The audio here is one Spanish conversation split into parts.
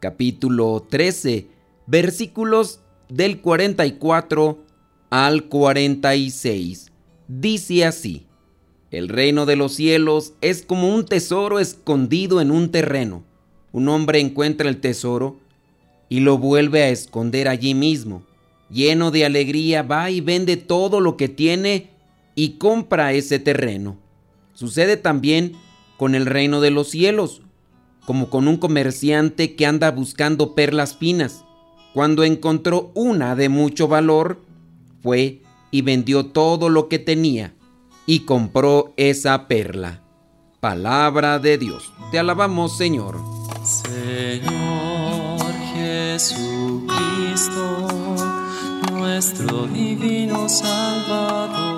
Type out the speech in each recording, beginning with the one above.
capítulo 13, versículos del 44 al 46. Dice así, el reino de los cielos es como un tesoro escondido en un terreno. Un hombre encuentra el tesoro y lo vuelve a esconder allí mismo. Lleno de alegría va y vende todo lo que tiene y compra ese terreno. Sucede también con el reino de los cielos, como con un comerciante que anda buscando perlas finas. Cuando encontró una de mucho valor, fue y vendió todo lo que tenía y compró esa perla. Palabra de Dios. Te alabamos, Señor. Señor Jesucristo, nuestro divino Salvador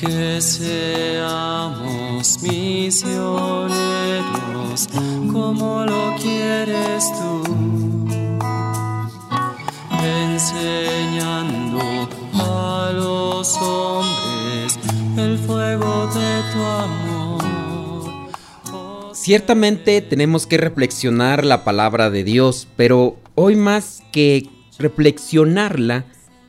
Que seamos misioneros como lo quieres tú, enseñando a los hombres el fuego de tu amor. Ciertamente tenemos que reflexionar la palabra de Dios, pero hoy más que reflexionarla,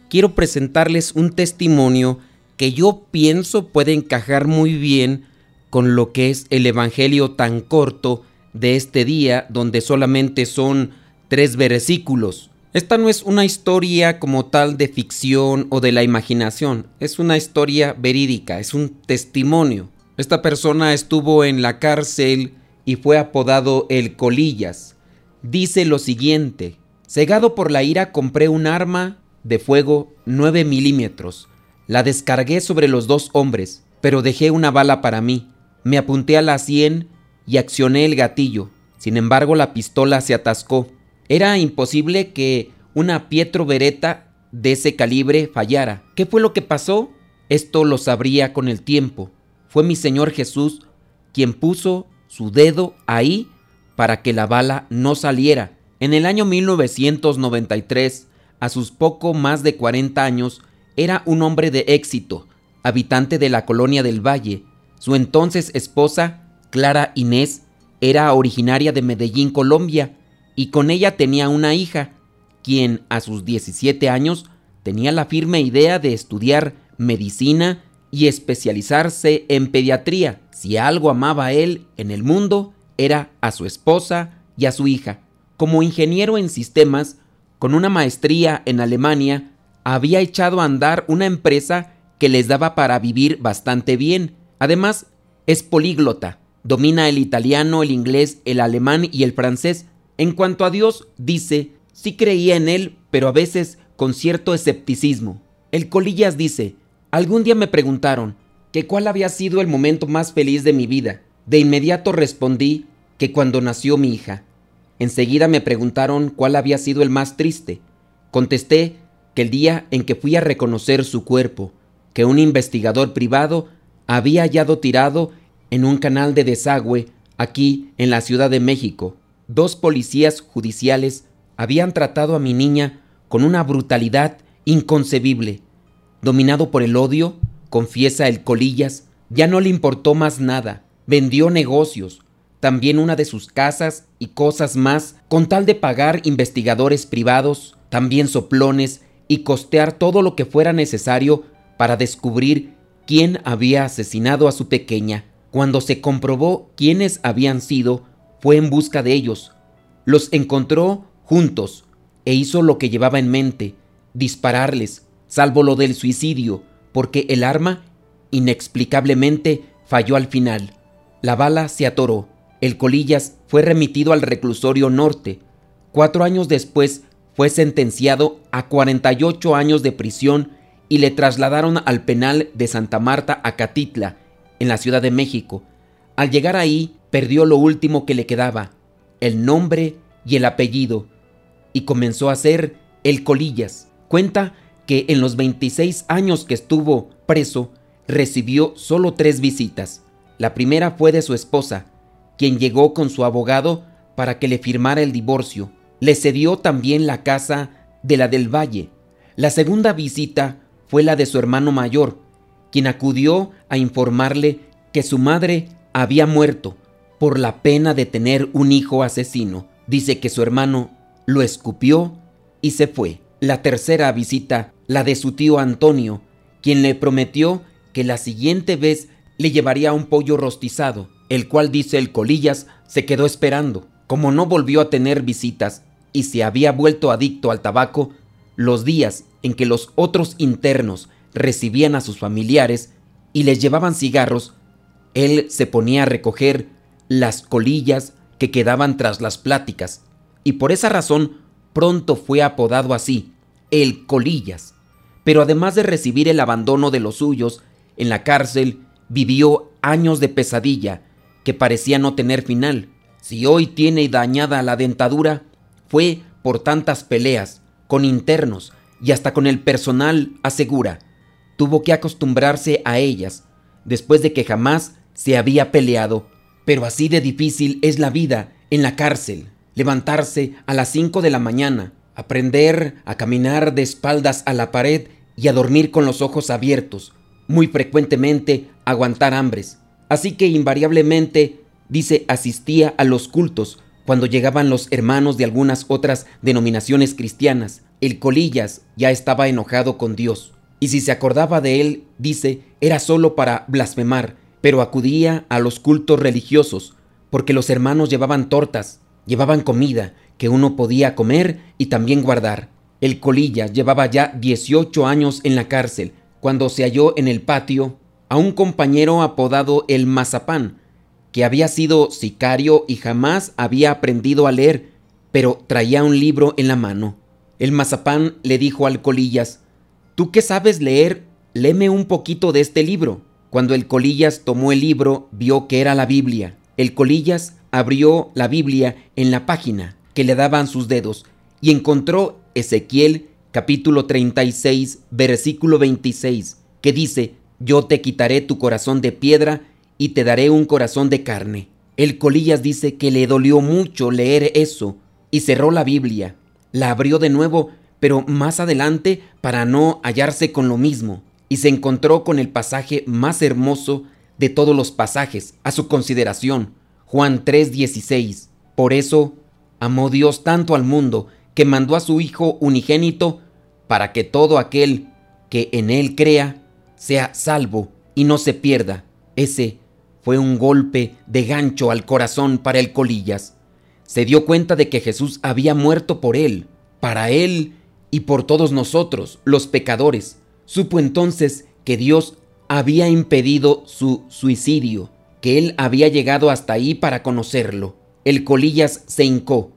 quiero presentarles un testimonio que yo pienso puede encajar muy bien con lo que es el Evangelio tan corto de este día, donde solamente son tres versículos. Esta no es una historia como tal de ficción o de la imaginación, es una historia verídica, es un testimonio. Esta persona estuvo en la cárcel y fue apodado el Colillas. Dice lo siguiente, cegado por la ira compré un arma de fuego 9 milímetros la descargué sobre los dos hombres, pero dejé una bala para mí. Me apunté a la sien y accioné el gatillo. Sin embargo, la pistola se atascó. Era imposible que una Pietro Beretta de ese calibre fallara. ¿Qué fue lo que pasó? Esto lo sabría con el tiempo. Fue mi Señor Jesús quien puso su dedo ahí para que la bala no saliera. En el año 1993, a sus poco más de 40 años, era un hombre de éxito, habitante de la colonia del Valle. Su entonces esposa, Clara Inés, era originaria de Medellín, Colombia, y con ella tenía una hija, quien a sus 17 años tenía la firme idea de estudiar medicina y especializarse en pediatría. Si algo amaba él en el mundo, era a su esposa y a su hija. Como ingeniero en sistemas, con una maestría en Alemania, había echado a andar una empresa que les daba para vivir bastante bien. Además, es políglota, domina el italiano, el inglés, el alemán y el francés. En cuanto a Dios, dice, sí creía en él, pero a veces con cierto escepticismo. El Colillas dice, algún día me preguntaron que cuál había sido el momento más feliz de mi vida. De inmediato respondí que cuando nació mi hija. Enseguida me preguntaron cuál había sido el más triste. Contesté que el día en que fui a reconocer su cuerpo, que un investigador privado había hallado tirado en un canal de desagüe aquí en la Ciudad de México. Dos policías judiciales habían tratado a mi niña con una brutalidad inconcebible. Dominado por el odio, confiesa el Colillas, ya no le importó más nada, vendió negocios, también una de sus casas y cosas más, con tal de pagar investigadores privados, también soplones y costear todo lo que fuera necesario para descubrir quién había asesinado a su pequeña. Cuando se comprobó quiénes habían sido, fue en busca de ellos. Los encontró juntos e hizo lo que llevaba en mente, dispararles, salvo lo del suicidio, porque el arma inexplicablemente falló al final. La bala se atoró. El Colillas fue remitido al reclusorio norte. Cuatro años después fue sentenciado a 48 años de prisión y le trasladaron al penal de Santa Marta a Catitla, en la Ciudad de México. Al llegar ahí, perdió lo último que le quedaba, el nombre y el apellido, y comenzó a ser el Colillas. Cuenta que en los 26 años que estuvo preso, recibió solo tres visitas. La primera fue de su esposa, quien llegó con su abogado para que le firmara el divorcio. Le cedió también la casa de la del Valle. La segunda visita fue la de su hermano mayor, quien acudió a informarle que su madre había muerto por la pena de tener un hijo asesino. Dice que su hermano lo escupió y se fue. La tercera visita, la de su tío Antonio, quien le prometió que la siguiente vez le llevaría un pollo rostizado, el cual dice el Colillas se quedó esperando. Como no volvió a tener visitas y se había vuelto adicto al tabaco, los días en que los otros internos recibían a sus familiares y les llevaban cigarros, él se ponía a recoger las colillas que quedaban tras las pláticas, y por esa razón pronto fue apodado así, el Colillas. Pero además de recibir el abandono de los suyos, en la cárcel vivió años de pesadilla que parecía no tener final. Si hoy tiene dañada la dentadura, fue por tantas peleas con internos y hasta con el personal, asegura. Tuvo que acostumbrarse a ellas, después de que jamás se había peleado. Pero así de difícil es la vida en la cárcel. Levantarse a las 5 de la mañana, aprender a caminar de espaldas a la pared y a dormir con los ojos abiertos, muy frecuentemente aguantar hambres. Así que invariablemente, dice, asistía a los cultos cuando llegaban los hermanos de algunas otras denominaciones cristianas. El Colillas ya estaba enojado con Dios, y si se acordaba de él, dice, era solo para blasfemar, pero acudía a los cultos religiosos, porque los hermanos llevaban tortas, llevaban comida que uno podía comer y también guardar. El Colillas llevaba ya 18 años en la cárcel, cuando se halló en el patio a un compañero apodado el Mazapán, que había sido sicario y jamás había aprendido a leer, pero traía un libro en la mano. El Mazapán le dijo al Colillas, Tú que sabes leer, léeme un poquito de este libro. Cuando el Colillas tomó el libro, vio que era la Biblia. El Colillas abrió la Biblia en la página que le daban sus dedos y encontró Ezequiel capítulo 36, versículo 26, que dice, Yo te quitaré tu corazón de piedra y te daré un corazón de carne. El Colillas dice que le dolió mucho leer eso y cerró la Biblia. La abrió de nuevo, pero más adelante para no hallarse con lo mismo, y se encontró con el pasaje más hermoso de todos los pasajes a su consideración, Juan 3:16. Por eso amó Dios tanto al mundo que mandó a su Hijo unigénito para que todo aquel que en él crea sea salvo y no se pierda. Ese fue un golpe de gancho al corazón para el Colillas. Se dio cuenta de que Jesús había muerto por él, para él y por todos nosotros, los pecadores. Supo entonces que Dios había impedido su suicidio, que él había llegado hasta ahí para conocerlo. El Colillas se hincó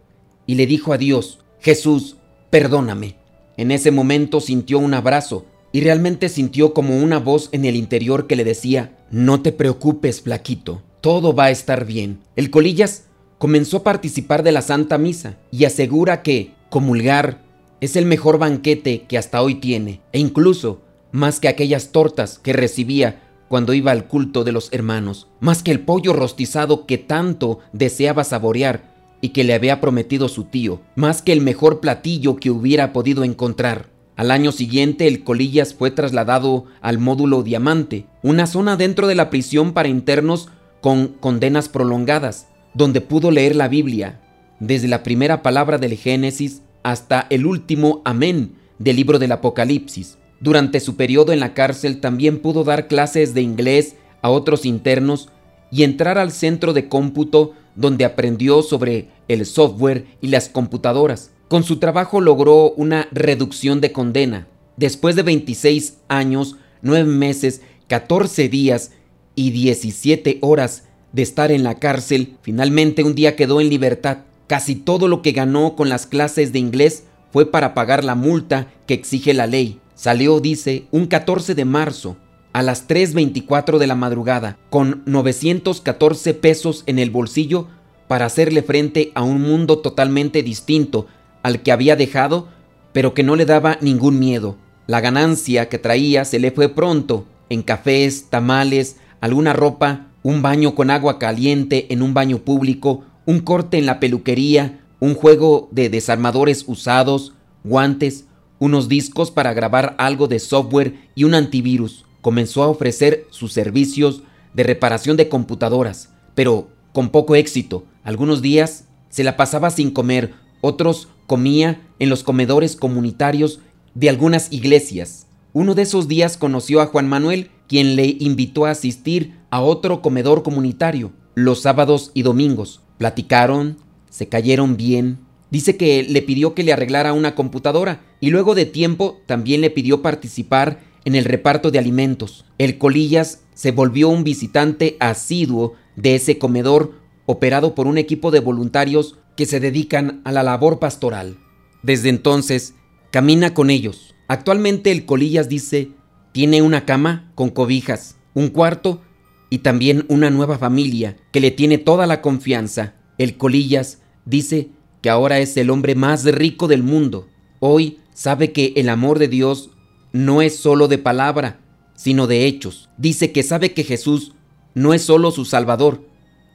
y le dijo a Dios, Jesús, perdóname. En ese momento sintió un abrazo y realmente sintió como una voz en el interior que le decía, no te preocupes, flaquito, todo va a estar bien. El Colillas comenzó a participar de la Santa Misa y asegura que comulgar es el mejor banquete que hasta hoy tiene, e incluso más que aquellas tortas que recibía cuando iba al culto de los hermanos, más que el pollo rostizado que tanto deseaba saborear y que le había prometido su tío, más que el mejor platillo que hubiera podido encontrar. Al año siguiente el Colillas fue trasladado al módulo Diamante, una zona dentro de la prisión para internos con condenas prolongadas, donde pudo leer la Biblia, desde la primera palabra del Génesis hasta el último Amén del libro del Apocalipsis. Durante su periodo en la cárcel también pudo dar clases de inglés a otros internos y entrar al centro de cómputo donde aprendió sobre el software y las computadoras. Con su trabajo logró una reducción de condena. Después de 26 años, 9 meses, 14 días y 17 horas de estar en la cárcel, finalmente un día quedó en libertad. Casi todo lo que ganó con las clases de inglés fue para pagar la multa que exige la ley. Salió, dice, un 14 de marzo a las 3.24 de la madrugada con 914 pesos en el bolsillo para hacerle frente a un mundo totalmente distinto al que había dejado, pero que no le daba ningún miedo. La ganancia que traía se le fue pronto en cafés, tamales, alguna ropa, un baño con agua caliente en un baño público, un corte en la peluquería, un juego de desarmadores usados, guantes, unos discos para grabar algo de software y un antivirus. Comenzó a ofrecer sus servicios de reparación de computadoras, pero con poco éxito. Algunos días se la pasaba sin comer, otros comía en los comedores comunitarios de algunas iglesias. Uno de esos días conoció a Juan Manuel, quien le invitó a asistir a otro comedor comunitario los sábados y domingos. Platicaron, se cayeron bien. Dice que le pidió que le arreglara una computadora y luego de tiempo también le pidió participar en el reparto de alimentos. El Colillas se volvió un visitante asiduo de ese comedor operado por un equipo de voluntarios que se dedican a la labor pastoral. Desde entonces, camina con ellos. Actualmente el Colillas dice, tiene una cama con cobijas, un cuarto y también una nueva familia que le tiene toda la confianza. El Colillas dice que ahora es el hombre más rico del mundo. Hoy sabe que el amor de Dios no es solo de palabra, sino de hechos. Dice que sabe que Jesús no es solo su Salvador,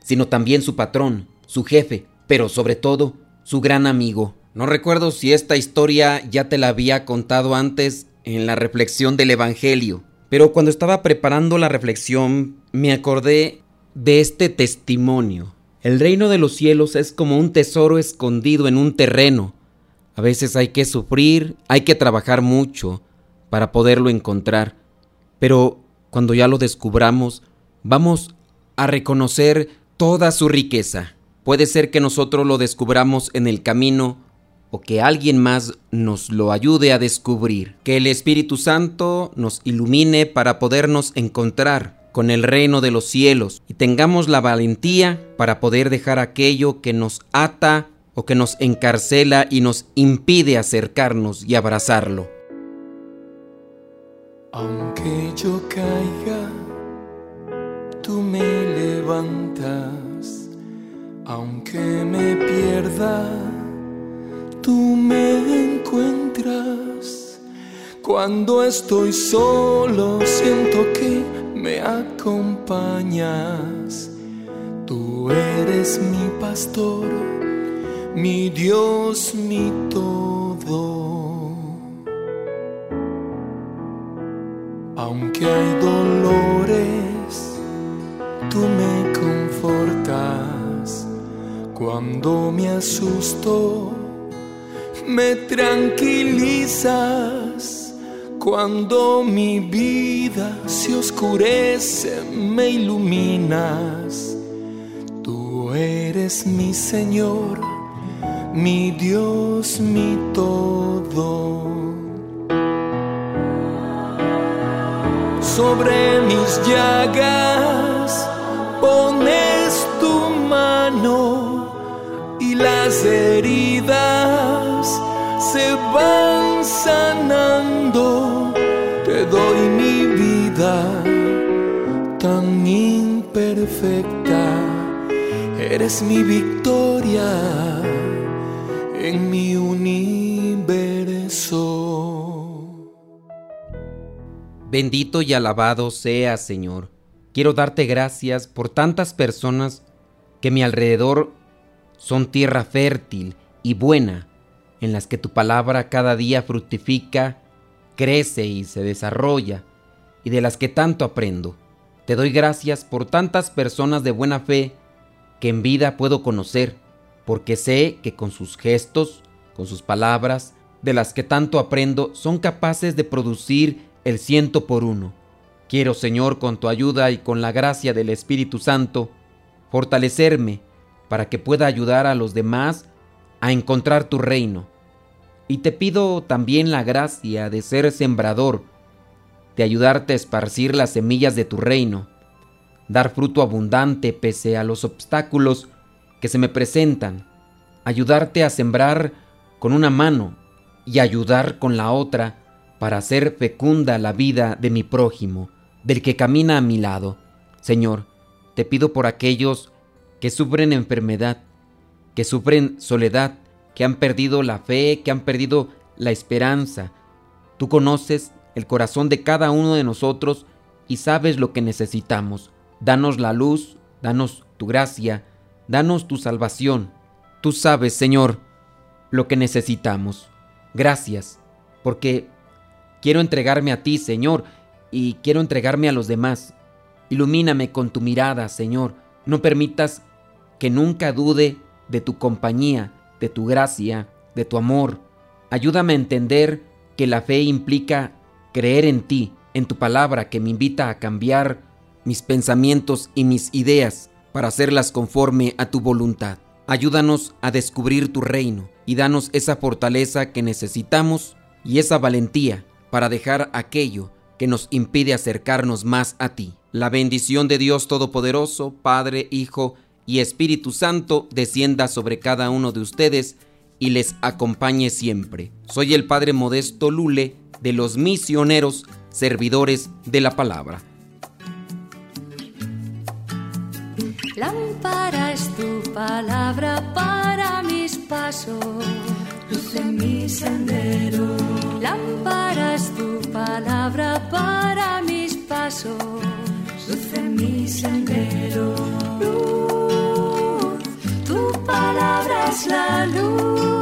sino también su patrón, su jefe, pero sobre todo su gran amigo. No recuerdo si esta historia ya te la había contado antes en la reflexión del Evangelio, pero cuando estaba preparando la reflexión me acordé de este testimonio. El reino de los cielos es como un tesoro escondido en un terreno. A veces hay que sufrir, hay que trabajar mucho para poderlo encontrar, pero cuando ya lo descubramos, vamos a reconocer toda su riqueza. Puede ser que nosotros lo descubramos en el camino o que alguien más nos lo ayude a descubrir. Que el Espíritu Santo nos ilumine para podernos encontrar con el reino de los cielos y tengamos la valentía para poder dejar aquello que nos ata o que nos encarcela y nos impide acercarnos y abrazarlo. Aunque yo caiga, tú me levantas. Aunque me pierda, tú me encuentras. Cuando estoy solo, siento que me acompañas. Tú eres mi pastor, mi Dios, mi todo. Aunque hay dolores, tú me Cuando me asusto, me tranquilizas. Cuando mi vida se oscurece, me iluminas. Tú eres mi Señor, mi Dios, mi todo. sobre mis llagas pones heridas se van sanando. Te doy mi vida tan imperfecta, eres mi victoria en mi universo. Bendito y alabado sea, Señor. Quiero darte gracias por tantas personas que mi alrededor son tierra fértil y buena, en las que tu palabra cada día fructifica, crece y se desarrolla, y de las que tanto aprendo. Te doy gracias por tantas personas de buena fe que en vida puedo conocer, porque sé que con sus gestos, con sus palabras, de las que tanto aprendo, son capaces de producir el ciento por uno. Quiero, Señor, con tu ayuda y con la gracia del Espíritu Santo, fortalecerme para que pueda ayudar a los demás a encontrar tu reino. Y te pido también la gracia de ser sembrador, de ayudarte a esparcir las semillas de tu reino, dar fruto abundante pese a los obstáculos que se me presentan, ayudarte a sembrar con una mano y ayudar con la otra para hacer fecunda la vida de mi prójimo, del que camina a mi lado. Señor, te pido por aquellos que sufren enfermedad, que sufren soledad, que han perdido la fe, que han perdido la esperanza. Tú conoces el corazón de cada uno de nosotros y sabes lo que necesitamos. Danos la luz, danos tu gracia, danos tu salvación. Tú sabes, Señor, lo que necesitamos. Gracias, porque quiero entregarme a ti, Señor, y quiero entregarme a los demás. Ilumíname con tu mirada, Señor. No permitas que nunca dude de tu compañía, de tu gracia, de tu amor. Ayúdame a entender que la fe implica creer en ti, en tu palabra que me invita a cambiar mis pensamientos y mis ideas para hacerlas conforme a tu voluntad. Ayúdanos a descubrir tu reino y danos esa fortaleza que necesitamos y esa valentía para dejar aquello que nos impide acercarnos más a ti. La bendición de Dios Todopoderoso, Padre, Hijo y Espíritu Santo descienda sobre cada uno de ustedes y les acompañe siempre. Soy el Padre Modesto Lule de los misioneros servidores de la palabra. Lámpara es tu palabra para mis pasos, luz en mi sendero. Lámpara es tu palabra para mis pasos, luz en mi sendero. Luz, tu palabra es la luz